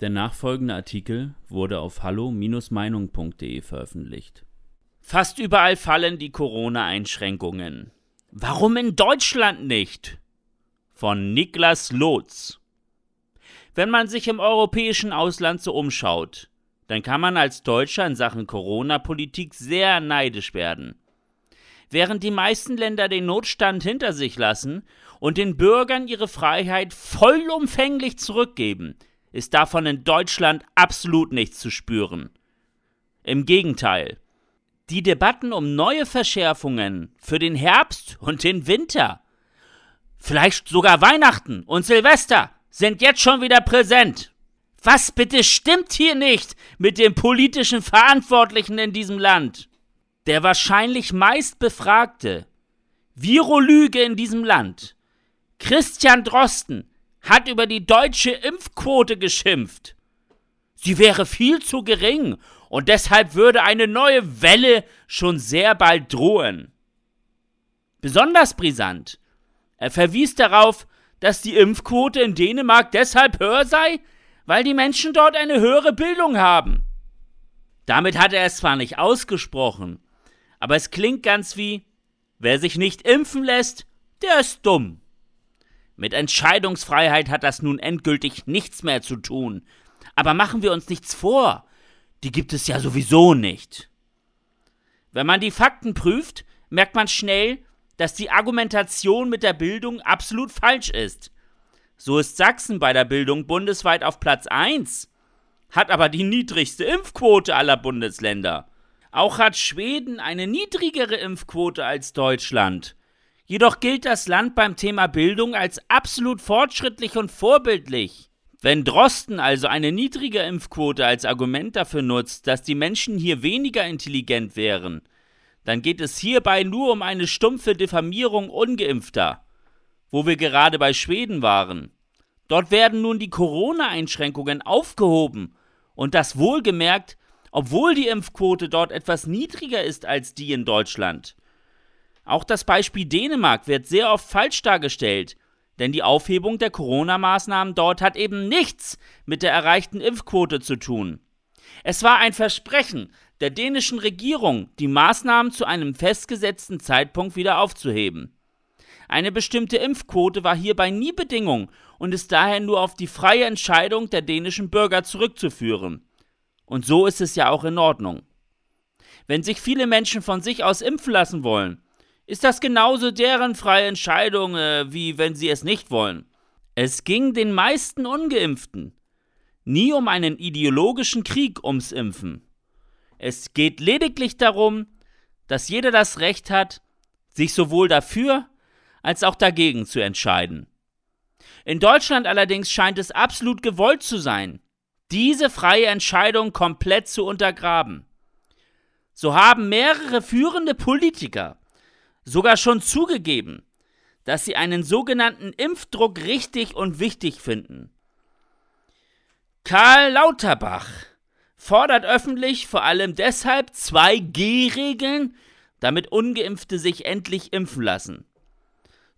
Der nachfolgende Artikel wurde auf hallo-meinung.de veröffentlicht. Fast überall fallen die Corona-Einschränkungen. Warum in Deutschland nicht? Von Niklas Lotz. Wenn man sich im europäischen Ausland so umschaut, dann kann man als Deutscher in Sachen Corona-Politik sehr neidisch werden. Während die meisten Länder den Notstand hinter sich lassen und den Bürgern ihre Freiheit vollumfänglich zurückgeben, ist davon in Deutschland absolut nichts zu spüren. Im Gegenteil. Die Debatten um neue Verschärfungen für den Herbst und den Winter, vielleicht sogar Weihnachten und Silvester, sind jetzt schon wieder präsent. Was bitte stimmt hier nicht mit den politischen Verantwortlichen in diesem Land? Der wahrscheinlich meist befragte Virolüge in diesem Land, Christian Drosten, hat über die deutsche Impfquote geschimpft. Sie wäre viel zu gering und deshalb würde eine neue Welle schon sehr bald drohen. Besonders brisant. Er verwies darauf, dass die Impfquote in Dänemark deshalb höher sei, weil die Menschen dort eine höhere Bildung haben. Damit hat er es zwar nicht ausgesprochen, aber es klingt ganz wie, wer sich nicht impfen lässt, der ist dumm. Mit Entscheidungsfreiheit hat das nun endgültig nichts mehr zu tun. Aber machen wir uns nichts vor, die gibt es ja sowieso nicht. Wenn man die Fakten prüft, merkt man schnell, dass die Argumentation mit der Bildung absolut falsch ist. So ist Sachsen bei der Bildung bundesweit auf Platz 1, hat aber die niedrigste Impfquote aller Bundesländer. Auch hat Schweden eine niedrigere Impfquote als Deutschland. Jedoch gilt das Land beim Thema Bildung als absolut fortschrittlich und vorbildlich. Wenn Drosten also eine niedrige Impfquote als Argument dafür nutzt, dass die Menschen hier weniger intelligent wären, dann geht es hierbei nur um eine stumpfe Diffamierung ungeimpfter, wo wir gerade bei Schweden waren. Dort werden nun die Corona-Einschränkungen aufgehoben und das wohlgemerkt, obwohl die Impfquote dort etwas niedriger ist als die in Deutschland. Auch das Beispiel Dänemark wird sehr oft falsch dargestellt, denn die Aufhebung der Corona-Maßnahmen dort hat eben nichts mit der erreichten Impfquote zu tun. Es war ein Versprechen der dänischen Regierung, die Maßnahmen zu einem festgesetzten Zeitpunkt wieder aufzuheben. Eine bestimmte Impfquote war hierbei nie Bedingung und ist daher nur auf die freie Entscheidung der dänischen Bürger zurückzuführen. Und so ist es ja auch in Ordnung. Wenn sich viele Menschen von sich aus impfen lassen wollen, ist das genauso deren freie Entscheidung, äh, wie wenn sie es nicht wollen. Es ging den meisten ungeimpften nie um einen ideologischen Krieg ums Impfen. Es geht lediglich darum, dass jeder das Recht hat, sich sowohl dafür als auch dagegen zu entscheiden. In Deutschland allerdings scheint es absolut gewollt zu sein, diese freie Entscheidung komplett zu untergraben. So haben mehrere führende Politiker sogar schon zugegeben, dass sie einen sogenannten Impfdruck richtig und wichtig finden. Karl Lauterbach fordert öffentlich vor allem deshalb 2G-Regeln, damit ungeimpfte sich endlich impfen lassen.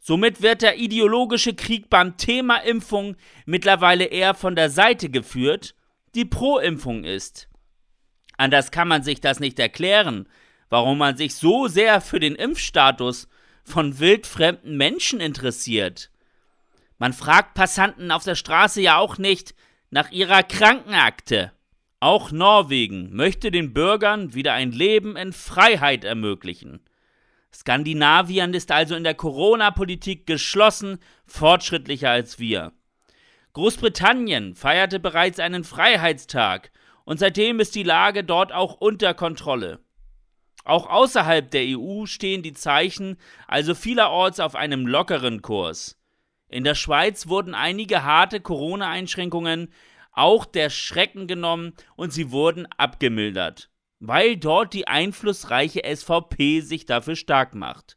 Somit wird der ideologische Krieg beim Thema Impfung mittlerweile eher von der Seite geführt, die pro Impfung ist. Anders kann man sich das nicht erklären, warum man sich so sehr für den Impfstatus von wildfremden Menschen interessiert. Man fragt Passanten auf der Straße ja auch nicht nach ihrer Krankenakte. Auch Norwegen möchte den Bürgern wieder ein Leben in Freiheit ermöglichen. Skandinavien ist also in der Corona-Politik geschlossen fortschrittlicher als wir. Großbritannien feierte bereits einen Freiheitstag und seitdem ist die Lage dort auch unter Kontrolle. Auch außerhalb der EU stehen die Zeichen also vielerorts auf einem lockeren Kurs. In der Schweiz wurden einige harte Corona-Einschränkungen auch der Schrecken genommen und sie wurden abgemildert, weil dort die einflussreiche SVP sich dafür stark macht.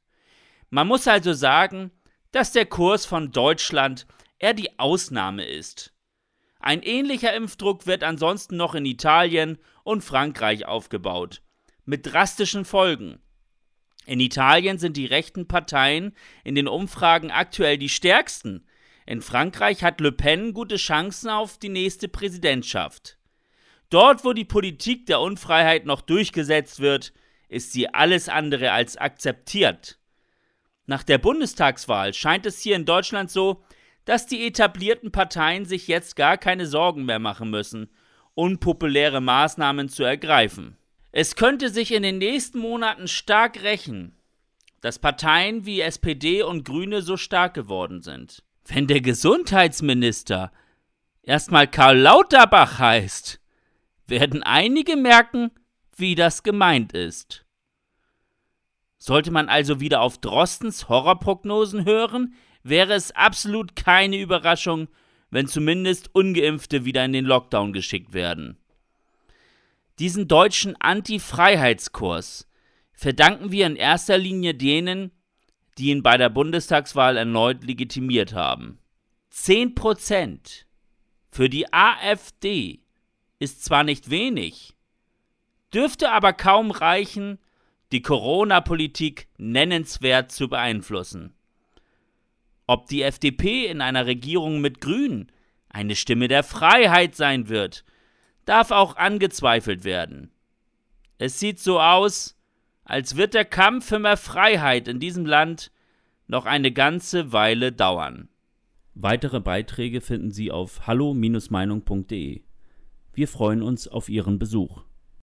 Man muss also sagen, dass der Kurs von Deutschland eher die Ausnahme ist. Ein ähnlicher Impfdruck wird ansonsten noch in Italien und Frankreich aufgebaut mit drastischen Folgen. In Italien sind die rechten Parteien in den Umfragen aktuell die stärksten, In Frankreich hat Le Pen gute Chancen auf die nächste Präsidentschaft. Dort, wo die Politik der Unfreiheit noch durchgesetzt wird, ist sie alles andere als akzeptiert. Nach der Bundestagswahl scheint es hier in Deutschland so, dass die etablierten Parteien sich jetzt gar keine Sorgen mehr machen müssen, unpopuläre Maßnahmen zu ergreifen. Es könnte sich in den nächsten Monaten stark rächen, dass Parteien wie SPD und Grüne so stark geworden sind. Wenn der Gesundheitsminister erstmal Karl Lauterbach heißt, werden einige merken, wie das gemeint ist. Sollte man also wieder auf Drostens Horrorprognosen hören, wäre es absolut keine Überraschung, wenn zumindest ungeimpfte wieder in den Lockdown geschickt werden. Diesen deutschen Anti-Freiheitskurs verdanken wir in erster Linie denen, die ihn bei der Bundestagswahl erneut legitimiert haben. 10 Prozent für die AfD ist zwar nicht wenig, dürfte aber kaum reichen, die Corona-Politik nennenswert zu beeinflussen. Ob die FDP in einer Regierung mit Grünen eine Stimme der Freiheit sein wird, darf auch angezweifelt werden. Es sieht so aus, als wird der Kampf für mehr Freiheit in diesem Land noch eine ganze Weile dauern. Weitere Beiträge finden Sie auf hallo-meinung.de. Wir freuen uns auf Ihren Besuch.